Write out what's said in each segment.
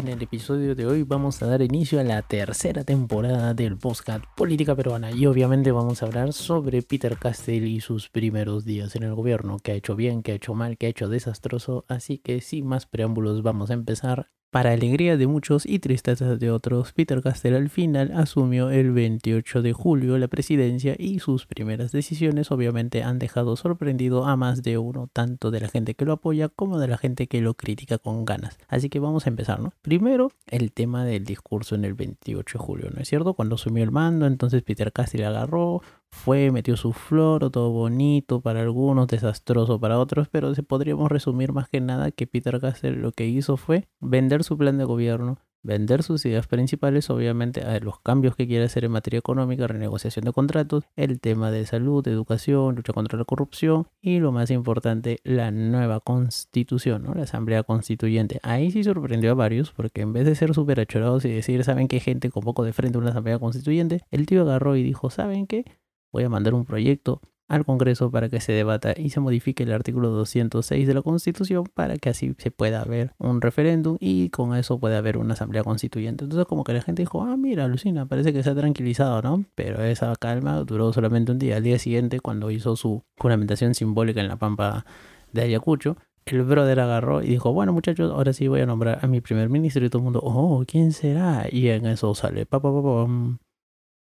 En el episodio de hoy vamos a dar inicio a la tercera temporada del podcast Política Peruana y obviamente vamos a hablar sobre Peter Castell y sus primeros días en el gobierno, que ha hecho bien, que ha hecho mal, que ha hecho desastroso, así que sin más preámbulos vamos a empezar para alegría de muchos y tristeza de otros, Peter Castell al final asumió el 28 de julio la presidencia y sus primeras decisiones obviamente han dejado sorprendido a más de uno, tanto de la gente que lo apoya como de la gente que lo critica con ganas. Así que vamos a empezar, ¿no? Primero, el tema del discurso en el 28 de julio, ¿no es cierto? Cuando asumió el mando, entonces Peter Castell agarró, fue, metió su flor, todo bonito para algunos, desastroso para otros, pero se podríamos resumir más que nada que Peter Castell lo que hizo fue vender su plan de gobierno, vender sus ideas principales, obviamente, a los cambios que quiere hacer en materia económica, renegociación de contratos, el tema de salud, educación, lucha contra la corrupción y lo más importante, la nueva constitución, ¿no? la asamblea constituyente. Ahí sí sorprendió a varios porque en vez de ser súper achorados y decir, ¿saben qué gente con poco de frente a una asamblea constituyente? El tío agarró y dijo, ¿saben qué? Voy a mandar un proyecto al Congreso para que se debata y se modifique el artículo 206 de la Constitución para que así se pueda haber un referéndum y con eso pueda haber una asamblea constituyente. Entonces como que la gente dijo, ah, mira, Lucina, parece que se ha tranquilizado, ¿no? Pero esa calma duró solamente un día. Al día siguiente, cuando hizo su juramentación simbólica en la pampa de Ayacucho, el brother agarró y dijo, bueno muchachos, ahora sí voy a nombrar a mi primer ministro y todo el mundo, oh, ¿quién será? Y en eso sale, papá, papá,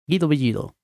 Guido Bellido.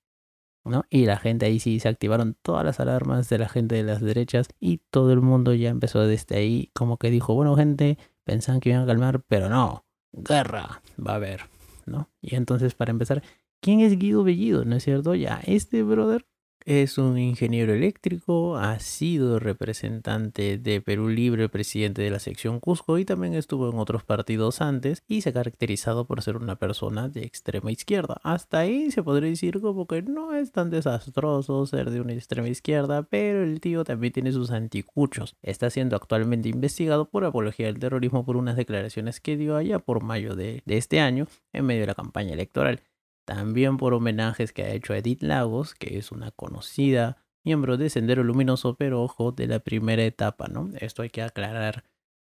Y la gente ahí sí se activaron todas las alarmas de la gente de las derechas y todo el mundo ya empezó desde ahí como que dijo, bueno gente, pensaban que iban a calmar, pero no, guerra va a haber, ¿no? Y entonces para empezar, ¿quién es Guido Bellido? ¿No es cierto? Ya, este brother es un ingeniero eléctrico, ha sido representante de Perú Libre, presidente de la sección Cusco y también estuvo en otros partidos antes y se ha caracterizado por ser una persona de extrema izquierda. Hasta ahí se podría decir como que no es tan desastroso ser de una extrema izquierda, pero el tío también tiene sus anticuchos. Está siendo actualmente investigado por apología del terrorismo por unas declaraciones que dio allá por mayo de, de este año en medio de la campaña electoral también por homenajes que ha hecho Edith Lagos, que es una conocida miembro de Sendero Luminoso, pero ojo, de la primera etapa, ¿no? Esto hay que aclarar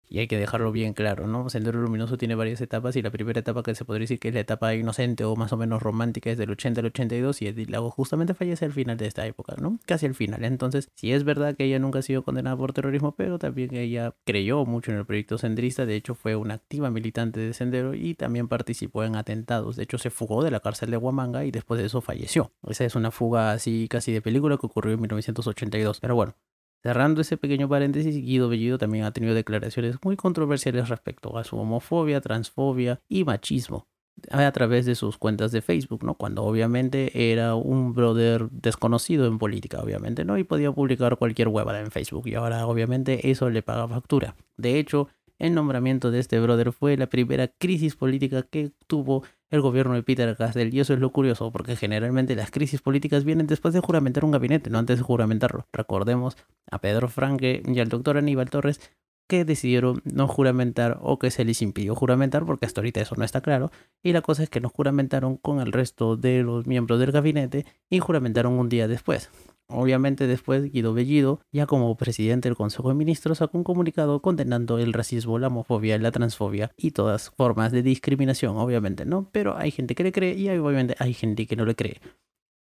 y hay que dejarlo bien claro, ¿no? Sendero Luminoso tiene varias etapas y la primera etapa que se podría decir que es la etapa inocente o más o menos romántica es del 80 al 82 y Edith Lago justamente fallece al final de esta época, ¿no? Casi al final. Entonces, sí es verdad que ella nunca ha sido condenada por terrorismo, pero también ella creyó mucho en el proyecto sendrista, de hecho fue una activa militante de Sendero y también participó en atentados. De hecho, se fugó de la cárcel de Huamanga y después de eso falleció. Esa es una fuga así casi de película que ocurrió en 1982. Pero bueno, Cerrando ese pequeño paréntesis, Guido Bellido también ha tenido declaraciones muy controversiales respecto a su homofobia, transfobia y machismo a través de sus cuentas de Facebook, ¿no? Cuando obviamente era un brother desconocido en política, obviamente, ¿no? Y podía publicar cualquier huevada en Facebook y ahora obviamente eso le paga factura. De hecho, el nombramiento de este brother fue la primera crisis política que tuvo el gobierno de Peter Castell. Y eso es lo curioso, porque generalmente las crisis políticas vienen después de juramentar un gabinete, no antes de juramentarlo. Recordemos a Pedro Franque y al doctor Aníbal Torres que decidieron no juramentar o que se les impidió juramentar, porque hasta ahorita eso no está claro. Y la cosa es que no juramentaron con el resto de los miembros del gabinete y juramentaron un día después. Obviamente después Guido Bellido, ya como presidente del Consejo de Ministros, sacó un comunicado condenando el racismo, la homofobia, la transfobia y todas formas de discriminación, obviamente, ¿no? Pero hay gente que le cree y obviamente hay gente que no le cree.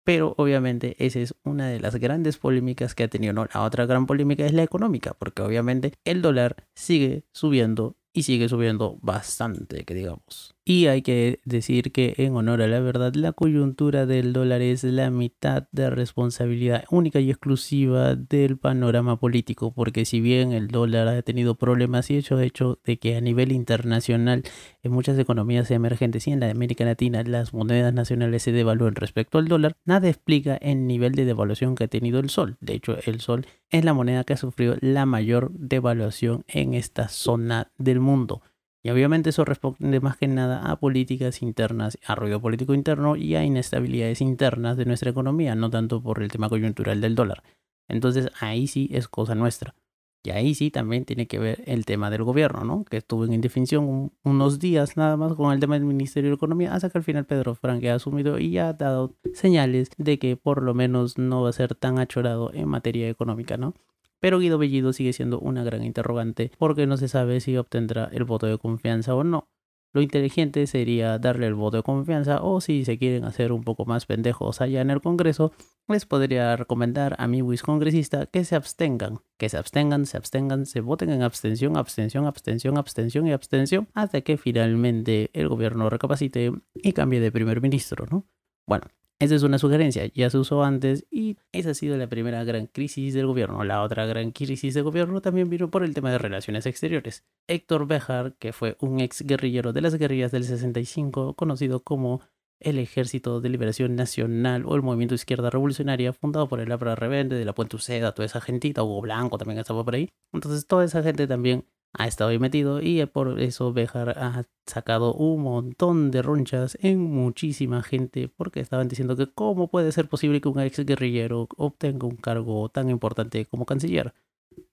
Pero obviamente esa es una de las grandes polémicas que ha tenido. ¿no? La otra gran polémica es la económica, porque obviamente el dólar sigue subiendo y sigue subiendo bastante, que digamos. Y hay que decir que en honor a la verdad, la coyuntura del dólar es la mitad de responsabilidad única y exclusiva del panorama político, porque si bien el dólar ha tenido problemas y hecho hecho de que a nivel internacional en muchas economías emergentes y en la América Latina las monedas nacionales se devalúan respecto al dólar, nada explica el nivel de devaluación que ha tenido el sol. De hecho, el sol es la moneda que ha sufrido la mayor devaluación en esta zona del mundo. Y obviamente eso responde más que nada a políticas internas, a ruido político interno y a inestabilidades internas de nuestra economía, no tanto por el tema coyuntural del dólar. Entonces ahí sí es cosa nuestra. Y ahí sí también tiene que ver el tema del gobierno, ¿no? Que estuvo en indefinición unos días nada más con el tema del Ministerio de Economía, hasta que al final Pedro Franque ha asumido y ha dado señales de que por lo menos no va a ser tan achorado en materia económica, ¿no? Pero Guido Bellido sigue siendo una gran interrogante porque no se sabe si obtendrá el voto de confianza o no. Lo inteligente sería darle el voto de confianza o si se quieren hacer un poco más pendejos allá en el Congreso, les podría recomendar a mi Wis congresista que se abstengan, que se abstengan, se abstengan, se voten en abstención, abstención, abstención, abstención y abstención hasta que finalmente el gobierno recapacite y cambie de primer ministro, ¿no? Bueno, esa es una sugerencia, ya se usó antes y esa ha sido la primera gran crisis del gobierno. La otra gran crisis del gobierno también vino por el tema de relaciones exteriores. Héctor Bejar, que fue un ex guerrillero de las guerrillas del 65, conocido como el Ejército de Liberación Nacional o el Movimiento Izquierda Revolucionaria, fundado por el Abra Rebelde, de la Puente Uceda, toda esa gentita, Hugo Blanco también estaba por ahí. Entonces toda esa gente también ha estado ahí metido y por eso Bejar ha sacado un montón de ronchas en muchísima gente porque estaban diciendo que cómo puede ser posible que un ex guerrillero obtenga un cargo tan importante como canciller.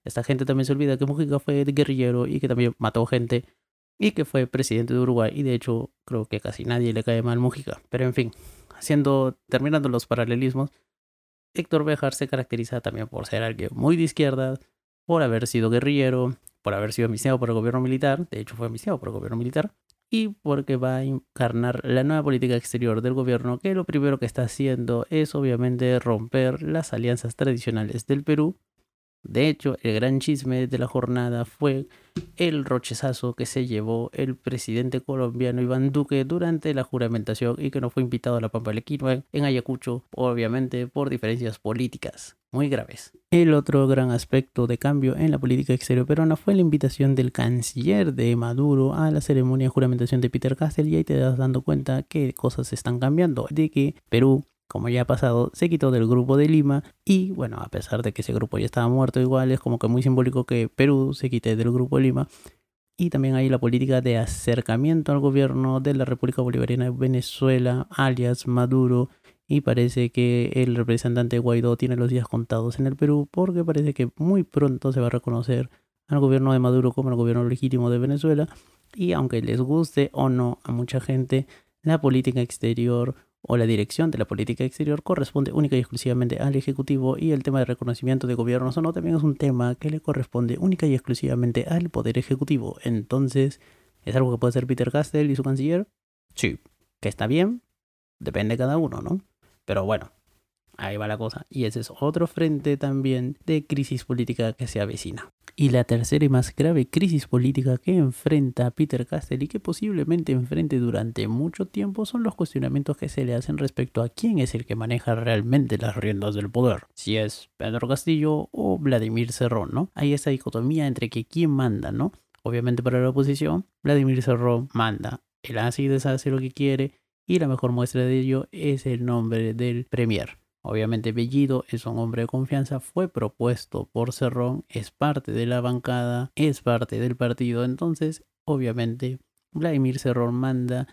Esta gente también se olvida que Mujica fue guerrillero y que también mató gente y que fue presidente de Uruguay y de hecho creo que casi nadie le cae mal Mujica. Pero en fin, haciendo, terminando los paralelismos, Héctor Bejar se caracteriza también por ser alguien muy de izquierda, por haber sido guerrillero, por haber sido amnistiado por el gobierno militar, de hecho fue amnistiado por el gobierno militar, y porque va a encarnar la nueva política exterior del gobierno, que lo primero que está haciendo es obviamente romper las alianzas tradicionales del Perú. De hecho, el gran chisme de la jornada fue el rochezazo que se llevó el presidente colombiano Iván Duque durante la juramentación y que no fue invitado a la Pampa en Ayacucho, obviamente por diferencias políticas muy graves. El otro gran aspecto de cambio en la política exterior peruana fue la invitación del canciller de Maduro a la ceremonia de juramentación de Peter Castell y ahí te das dando cuenta que cosas están cambiando, de que Perú como ya ha pasado, se quitó del grupo de Lima y bueno, a pesar de que ese grupo ya estaba muerto igual, es como que muy simbólico que Perú se quite del grupo de Lima. Y también hay la política de acercamiento al gobierno de la República Bolivariana de Venezuela, alias Maduro, y parece que el representante Guaidó tiene los días contados en el Perú porque parece que muy pronto se va a reconocer al gobierno de Maduro como el gobierno legítimo de Venezuela y aunque les guste o no a mucha gente, la política exterior o la dirección de la política exterior corresponde única y exclusivamente al Ejecutivo y el tema de reconocimiento de gobiernos o no también es un tema que le corresponde única y exclusivamente al Poder Ejecutivo. Entonces, ¿es algo que puede hacer Peter Castell y su canciller? Sí. ¿Que está bien? Depende de cada uno, ¿no? Pero bueno, ahí va la cosa. Y ese es otro frente también de crisis política que se avecina. Y la tercera y más grave crisis política que enfrenta Peter Castell y que posiblemente enfrente durante mucho tiempo son los cuestionamientos que se le hacen respecto a quién es el que maneja realmente las riendas del poder. Si es Pedro Castillo o Vladimir Cerrón, ¿no? Hay esa dicotomía entre que quién manda, ¿no? Obviamente para la oposición, Vladimir Cerrón manda. Él hace y deshace lo que quiere y la mejor muestra de ello es el nombre del Premier. Obviamente Bellido es un hombre de confianza, fue propuesto por Cerrón, es parte de la bancada, es parte del partido, entonces obviamente Vladimir Cerrón manda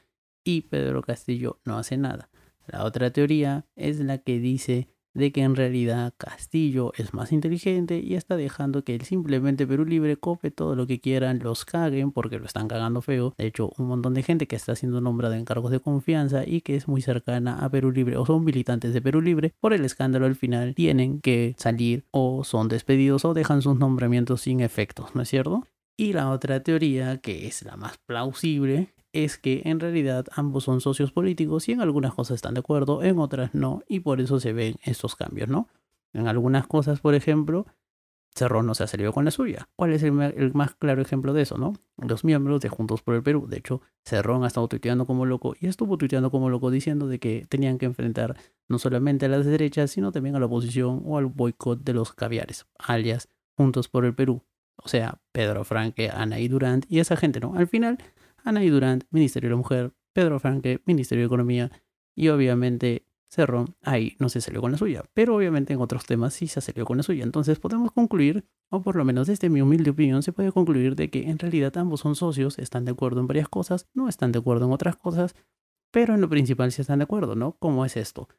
y Pedro Castillo no hace nada. La otra teoría es la que dice de que en realidad Castillo es más inteligente y está dejando que él simplemente Perú Libre cope todo lo que quieran, los caguen porque lo están cagando feo. De hecho, un montón de gente que está siendo nombrada en cargos de confianza y que es muy cercana a Perú Libre o son militantes de Perú Libre, por el escándalo al final tienen que salir o son despedidos o dejan sus nombramientos sin efectos, ¿no es cierto? Y la otra teoría, que es la más plausible, es que en realidad ambos son socios políticos y en algunas cosas están de acuerdo, en otras no, y por eso se ven estos cambios, ¿no? En algunas cosas, por ejemplo, Cerrón no se ha salido con la suya. ¿Cuál es el, más claro ejemplo de eso, no? Los miembros de Juntos por el Perú. De hecho, Cerrón ha estado tuiteando como loco y estuvo tuiteando como loco diciendo de que tenían que enfrentar no solamente a las derechas, sino también a la oposición o al boicot de los caviares, alias Juntos por el Perú. O sea, Pedro Franque, Ana y Durant y esa gente, ¿no? Al final Ana y Durant, Ministerio de la Mujer, Pedro Franque, Ministerio de Economía y obviamente Cerrón, ahí no se salió con la suya, pero obviamente en otros temas sí se salió con la suya. Entonces podemos concluir, o por lo menos desde mi humilde opinión, se puede concluir de que en realidad ambos son socios, están de acuerdo en varias cosas, no están de acuerdo en otras cosas, pero en lo principal sí están de acuerdo, ¿no? ¿Cómo es esto?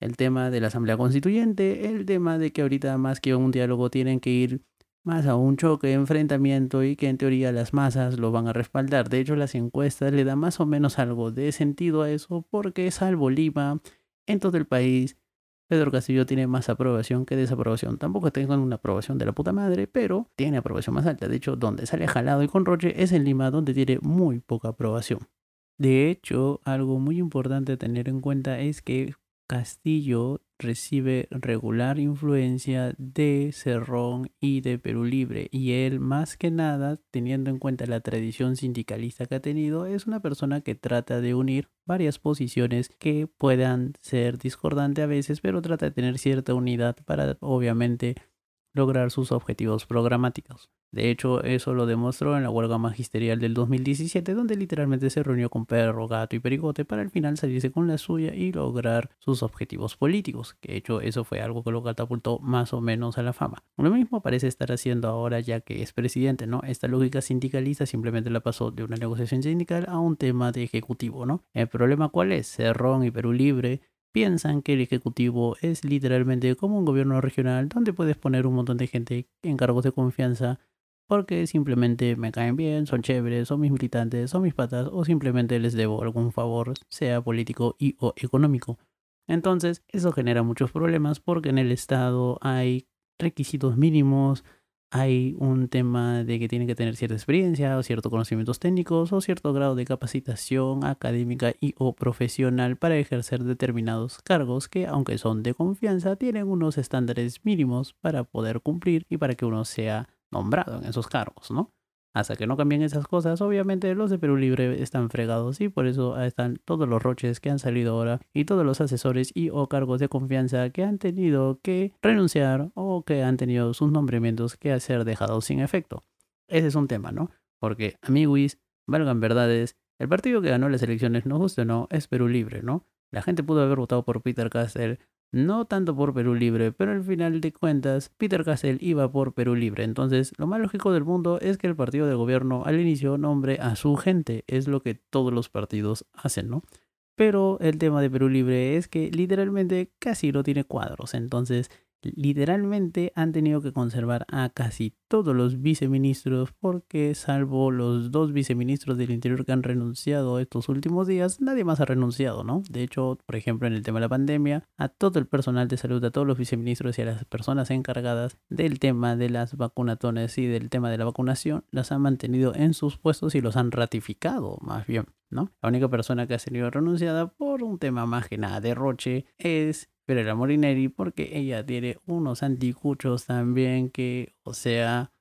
El tema de la Asamblea Constituyente, el tema de que ahorita más que un diálogo tienen que ir más a un choque, enfrentamiento y que en teoría las masas lo van a respaldar. De hecho, las encuestas le dan más o menos algo de sentido a eso porque salvo Lima, en todo el país, Pedro Castillo tiene más aprobación que desaprobación. Tampoco tengo una aprobación de la puta madre, pero tiene aprobación más alta. De hecho, donde sale jalado y con Roche es en Lima, donde tiene muy poca aprobación. De hecho, algo muy importante a tener en cuenta es que Castillo recibe regular influencia de Cerrón y de Perú Libre y él más que nada, teniendo en cuenta la tradición sindicalista que ha tenido, es una persona que trata de unir varias posiciones que puedan ser discordantes a veces, pero trata de tener cierta unidad para obviamente lograr sus objetivos programáticos. De hecho, eso lo demostró en la huelga magisterial del 2017, donde literalmente se reunió con perro, gato y perigote para al final salirse con la suya y lograr sus objetivos políticos. Que de hecho, eso fue algo que lo catapultó más o menos a la fama. Lo mismo parece estar haciendo ahora ya que es presidente, ¿no? Esta lógica sindicalista simplemente la pasó de una negociación sindical a un tema de ejecutivo, ¿no? El problema cuál es? Cerrón y Perú Libre piensan que el Ejecutivo es literalmente como un gobierno regional donde puedes poner un montón de gente en cargos de confianza porque simplemente me caen bien, son chéveres, son mis militantes, son mis patas o simplemente les debo algún favor, sea político y o económico. Entonces, eso genera muchos problemas porque en el Estado hay requisitos mínimos, hay un tema de que tienen que tener cierta experiencia o ciertos conocimientos técnicos o cierto grado de capacitación académica y o profesional para ejercer determinados cargos que aunque son de confianza tienen unos estándares mínimos para poder cumplir y para que uno sea nombrado en esos cargos, ¿no? Hasta que no cambien esas cosas, obviamente los de Perú Libre están fregados y por eso están todos los roches que han salido ahora y todos los asesores y o cargos de confianza que han tenido que renunciar o que han tenido sus nombramientos que ser dejados sin efecto. Ese es un tema, ¿no? Porque, amiguis, valgan verdades, el partido que ganó las elecciones, no guste o no, es Perú Libre, ¿no? La gente pudo haber votado por Peter Castell, no tanto por Perú Libre, pero al final de cuentas Peter Castell iba por Perú Libre. Entonces, lo más lógico del mundo es que el partido de gobierno al inicio nombre a su gente. Es lo que todos los partidos hacen, ¿no? Pero el tema de Perú Libre es que literalmente casi no tiene cuadros. Entonces, literalmente han tenido que conservar a casi todos los viceministros porque salvo los dos viceministros del interior que han renunciado estos últimos días, nadie más ha renunciado, ¿no? De hecho, por ejemplo, en el tema de la pandemia, a todo el personal de salud, a todos los viceministros y a las personas encargadas del tema de las vacunatones y del tema de la vacunación, las han mantenido en sus puestos y los han ratificado, más bien, ¿no? La única persona que ha sido renunciada por un tema más que nada de roche es pero la Morineri porque ella tiene unos anticuchos también que, o sea,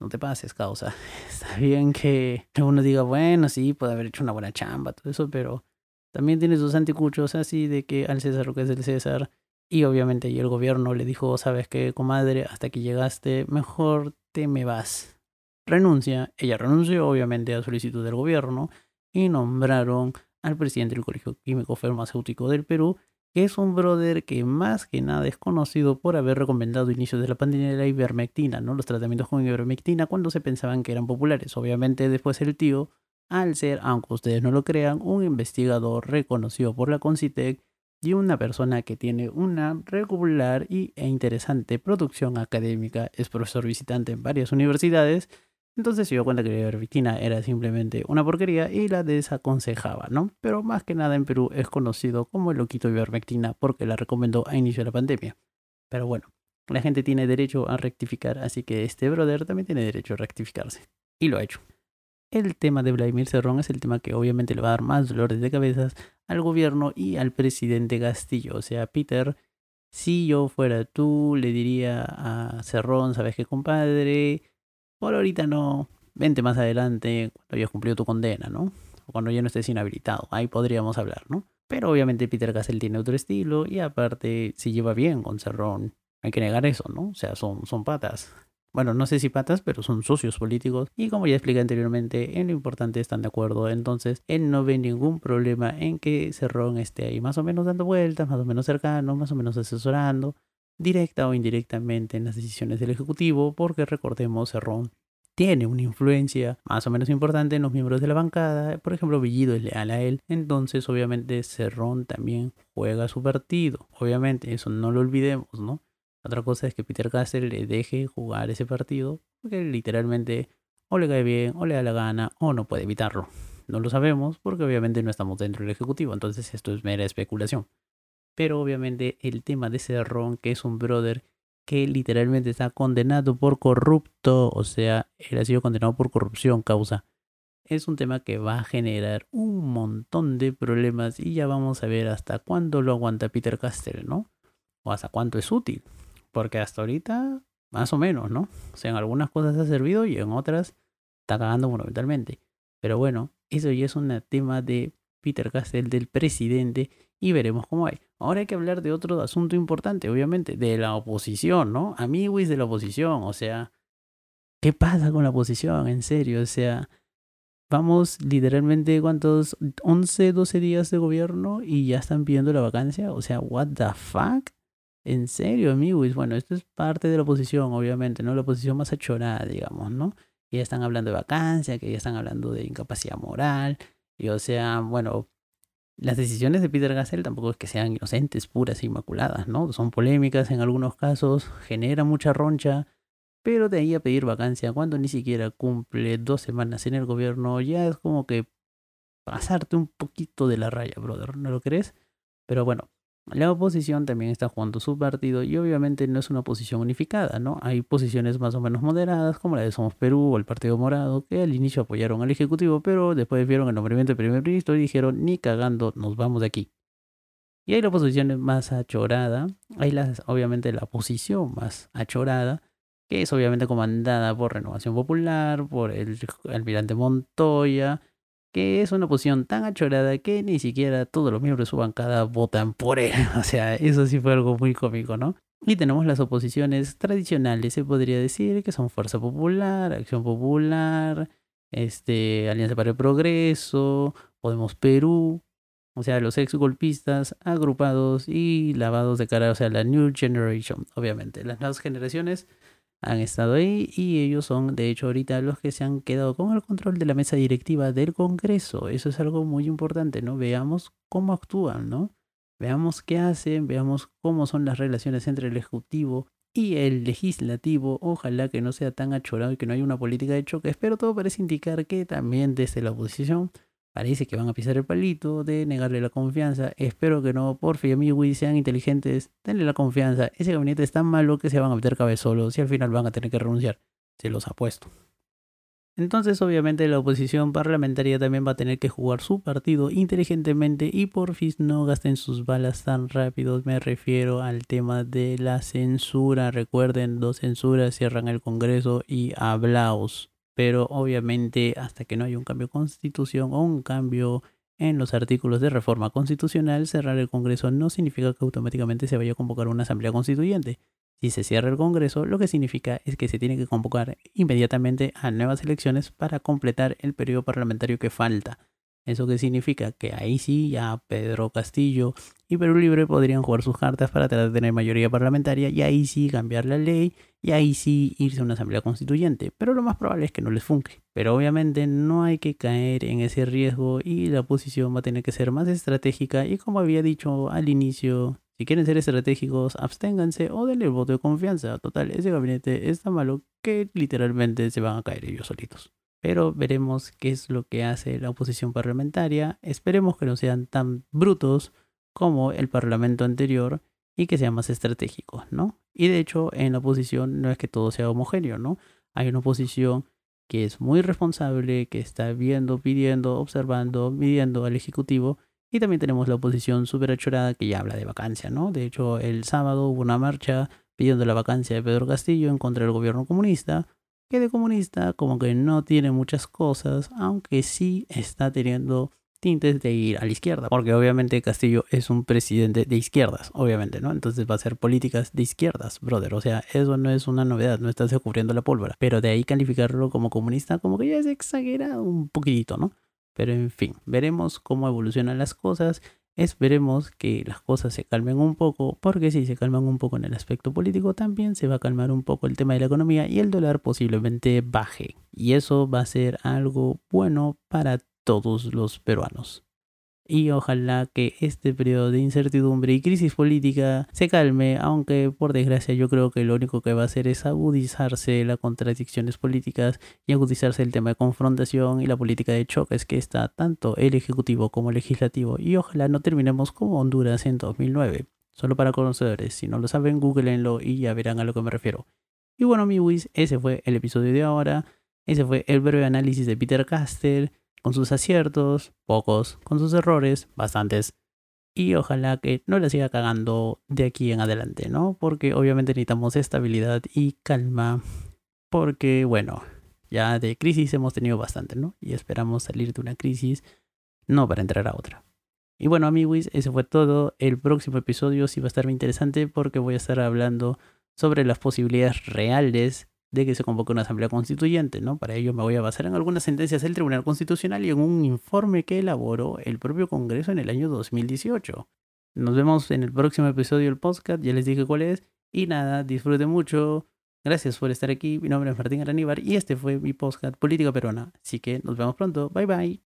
no te pases, causa. Está bien que uno diga, bueno, sí, puede haber hecho una buena chamba, todo eso, pero también tiene sus anticuchos así de que al César lo que es el César. Y obviamente y el gobierno le dijo, sabes qué, comadre, hasta que llegaste, mejor te me vas. Renuncia. Ella renunció obviamente a solicitud del gobierno y nombraron al presidente del Colegio Químico Farmacéutico del Perú que es un brother que más que nada es conocido por haber recomendado inicios de la pandemia de la ivermectina, ¿no? Los tratamientos con ivermectina cuando se pensaban que eran populares. Obviamente después el tío, al ser, aunque ustedes no lo crean, un investigador reconocido por la Concitec y una persona que tiene una regular y, e interesante producción académica, es profesor visitante en varias universidades, entonces se dio cuenta que la ivermectina era simplemente una porquería y la desaconsejaba, ¿no? Pero más que nada en Perú es conocido como el loquito ivermectina porque la recomendó a inicio de la pandemia. Pero bueno, la gente tiene derecho a rectificar, así que este brother también tiene derecho a rectificarse. Y lo ha hecho. El tema de Vladimir Cerrón es el tema que obviamente le va a dar más dolores de cabezas al gobierno y al presidente Castillo. O sea, Peter, si yo fuera tú, le diría a Cerrón, ¿sabes qué, compadre? Por ahorita no. Vente más adelante cuando hayas cumplido tu condena, ¿no? O cuando ya no estés inhabilitado. Ahí podríamos hablar, ¿no? Pero obviamente Peter Cassell tiene otro estilo y aparte se lleva bien con Cerrón. Hay que negar eso, ¿no? O sea, son, son patas. Bueno, no sé si patas, pero son socios políticos. Y como ya expliqué anteriormente, en lo importante están de acuerdo. Entonces, él no ve ningún problema en que Cerrón esté ahí más o menos dando vueltas, más o menos cercano, más o menos asesorando directa o indirectamente en las decisiones del Ejecutivo, porque recordemos, Cerrón tiene una influencia más o menos importante en los miembros de la bancada, por ejemplo, Villido es leal a él, entonces obviamente Cerrón también juega su partido, obviamente eso no lo olvidemos, ¿no? Otra cosa es que Peter Castle le deje jugar ese partido, porque literalmente o le cae bien, o le da la gana, o no puede evitarlo. No lo sabemos porque obviamente no estamos dentro del Ejecutivo, entonces esto es mera especulación. Pero obviamente el tema de ese Ron, que es un brother que literalmente está condenado por corrupto, o sea, él ha sido condenado por corrupción causa, es un tema que va a generar un montón de problemas y ya vamos a ver hasta cuándo lo aguanta Peter Castell, ¿no? O hasta cuánto es útil. Porque hasta ahorita, más o menos, ¿no? O sea, en algunas cosas ha servido y en otras está cagando monumentalmente. Pero bueno, eso ya es un tema de Peter Castell, del presidente, y veremos cómo hay. Ahora hay que hablar de otro asunto importante, obviamente, de la oposición, ¿no? Amigos de la oposición, o sea, ¿qué pasa con la oposición? En serio, o sea, vamos literalmente, ¿cuántos? 11, 12 días de gobierno y ya están pidiendo la vacancia, o sea, ¿what the fuck? En serio, amigos, bueno, esto es parte de la oposición, obviamente, ¿no? La oposición más achorada, digamos, ¿no? ya están hablando de vacancia, que ya están hablando de incapacidad moral, y o sea, bueno, las decisiones de Peter Gassel tampoco es que sean inocentes, puras e inmaculadas, ¿no? Son polémicas en algunos casos, genera mucha roncha, pero de ahí a pedir vacancia cuando ni siquiera cumple dos semanas en el gobierno, ya es como que pasarte un poquito de la raya, brother, ¿no lo crees? Pero bueno, la oposición también está jugando su partido y obviamente no es una posición unificada, ¿no? Hay posiciones más o menos moderadas, como la de Somos Perú o el Partido Morado, que al inicio apoyaron al Ejecutivo, pero después vieron el nombramiento del primer ministro y dijeron, ni cagando, nos vamos de aquí. Y hay la oposición más achorada, hay las, obviamente la posición más achorada, que es obviamente comandada por Renovación Popular, por el almirante Montoya, que es una posición tan achorada que ni siquiera todos los miembros de su bancada votan por él. O sea, eso sí fue algo muy cómico, ¿no? Y tenemos las oposiciones tradicionales, se podría decir, que son Fuerza Popular, Acción Popular, este, Alianza para el Progreso, Podemos Perú, o sea, los ex golpistas agrupados y lavados de cara, o sea, la New Generation, obviamente. Las nuevas generaciones han estado ahí y ellos son de hecho ahorita los que se han quedado con el control de la mesa directiva del Congreso. Eso es algo muy importante, ¿no? Veamos cómo actúan, ¿no? Veamos qué hacen, veamos cómo son las relaciones entre el Ejecutivo y el Legislativo. Ojalá que no sea tan achorado y que no haya una política de choque, pero todo parece indicar que también desde la oposición Parece que van a pisar el palito de negarle la confianza. Espero que no, porfi, amigos, sean inteligentes, denle la confianza. Ese gabinete es tan malo que se van a meter cabezolos y al final van a tener que renunciar. Se los apuesto. Entonces, obviamente, la oposición parlamentaria también va a tener que jugar su partido inteligentemente y porfis no gasten sus balas tan rápido. Me refiero al tema de la censura. Recuerden, dos censuras cierran el Congreso y hablaos pero obviamente hasta que no haya un cambio de constitución o un cambio en los artículos de reforma constitucional, cerrar el Congreso no significa que automáticamente se vaya a convocar una asamblea constituyente. Si se cierra el Congreso, lo que significa es que se tiene que convocar inmediatamente a nuevas elecciones para completar el periodo parlamentario que falta. ¿Eso qué significa? Que ahí sí ya Pedro Castillo y Perú Libre podrían jugar sus cartas para tratar de tener mayoría parlamentaria y ahí sí cambiar la ley y ahí sí irse a una asamblea constituyente. Pero lo más probable es que no les funque. Pero obviamente no hay que caer en ese riesgo y la oposición va a tener que ser más estratégica y como había dicho al inicio, si quieren ser estratégicos, absténganse o denle el voto de confianza. Total, ese gabinete es tan malo que literalmente se van a caer ellos solitos pero veremos qué es lo que hace la oposición parlamentaria. Esperemos que no sean tan brutos como el parlamento anterior y que sean más estratégicos, ¿no? Y de hecho, en la oposición no es que todo sea homogéneo, ¿no? Hay una oposición que es muy responsable, que está viendo, pidiendo, observando, midiendo al Ejecutivo. Y también tenemos la oposición súper achorada que ya habla de vacancia, ¿no? De hecho, el sábado hubo una marcha pidiendo la vacancia de Pedro Castillo en contra del gobierno comunista que de comunista como que no tiene muchas cosas, aunque sí está teniendo tintes de ir a la izquierda, porque obviamente Castillo es un presidente de izquierdas, obviamente, ¿no? Entonces va a hacer políticas de izquierdas, brother, o sea, eso no es una novedad, no estás descubriendo la pólvora, pero de ahí calificarlo como comunista como que ya es exagerado un poquitito, ¿no? Pero en fin, veremos cómo evolucionan las cosas Esperemos que las cosas se calmen un poco, porque si se calman un poco en el aspecto político, también se va a calmar un poco el tema de la economía y el dólar posiblemente baje. Y eso va a ser algo bueno para todos los peruanos. Y ojalá que este periodo de incertidumbre y crisis política se calme, aunque por desgracia yo creo que lo único que va a hacer es agudizarse las contradicciones políticas y agudizarse el tema de confrontación y la política de choques que está tanto el Ejecutivo como el Legislativo y ojalá no terminemos como Honduras en 2009. Solo para conocedores, si no lo saben, googleenlo y ya verán a lo que me refiero. Y bueno, mi Wiz, ese fue el episodio de ahora. Ese fue el breve análisis de Peter Castell con sus aciertos, pocos, con sus errores, bastantes. Y ojalá que no la siga cagando de aquí en adelante, ¿no? Porque obviamente necesitamos estabilidad y calma. Porque, bueno, ya de crisis hemos tenido bastante, ¿no? Y esperamos salir de una crisis, no para entrar a otra. Y bueno, amigos, ese fue todo. El próximo episodio sí va a estar muy interesante porque voy a estar hablando sobre las posibilidades reales de que se convoque una asamblea constituyente, ¿no? Para ello me voy a basar en algunas sentencias del Tribunal Constitucional y en un informe que elaboró el propio Congreso en el año 2018. Nos vemos en el próximo episodio del podcast, ya les dije cuál es, y nada, disfruten mucho. Gracias por estar aquí, mi nombre es Martín Araníbar y este fue mi podcast Política Peruana, así que nos vemos pronto, bye bye.